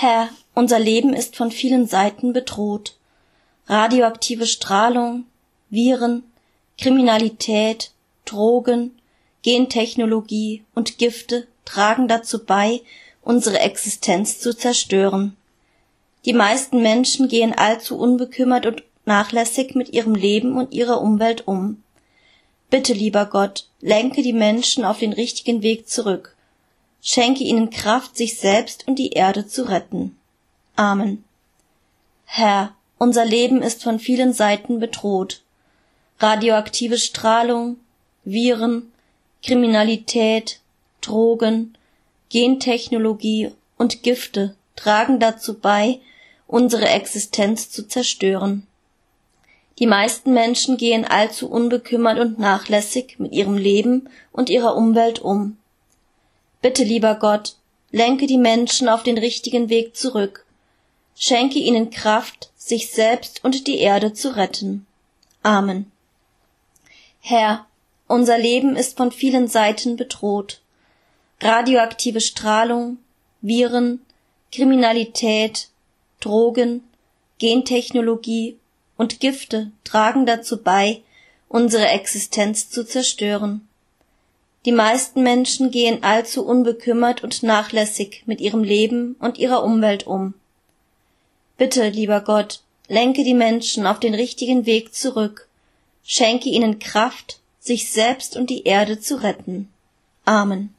Herr, unser Leben ist von vielen Seiten bedroht. Radioaktive Strahlung, Viren, Kriminalität, Drogen, Gentechnologie und Gifte tragen dazu bei, unsere Existenz zu zerstören. Die meisten Menschen gehen allzu unbekümmert und nachlässig mit ihrem Leben und ihrer Umwelt um. Bitte, lieber Gott, lenke die Menschen auf den richtigen Weg zurück. Schenke ihnen Kraft, sich selbst und die Erde zu retten. Amen. Herr, unser Leben ist von vielen Seiten bedroht. Radioaktive Strahlung, Viren, Kriminalität, Drogen, Gentechnologie und Gifte tragen dazu bei, unsere Existenz zu zerstören. Die meisten Menschen gehen allzu unbekümmert und nachlässig mit ihrem Leben und ihrer Umwelt um. Bitte, lieber Gott, lenke die Menschen auf den richtigen Weg zurück. Schenke ihnen Kraft, sich selbst und die Erde zu retten. Amen. Herr, unser Leben ist von vielen Seiten bedroht. Radioaktive Strahlung, Viren, Kriminalität, Drogen, Gentechnologie und Gifte tragen dazu bei, unsere Existenz zu zerstören. Die meisten Menschen gehen allzu unbekümmert und nachlässig mit ihrem Leben und ihrer Umwelt um. Bitte, lieber Gott, lenke die Menschen auf den richtigen Weg zurück, schenke ihnen Kraft, sich selbst und die Erde zu retten. Amen.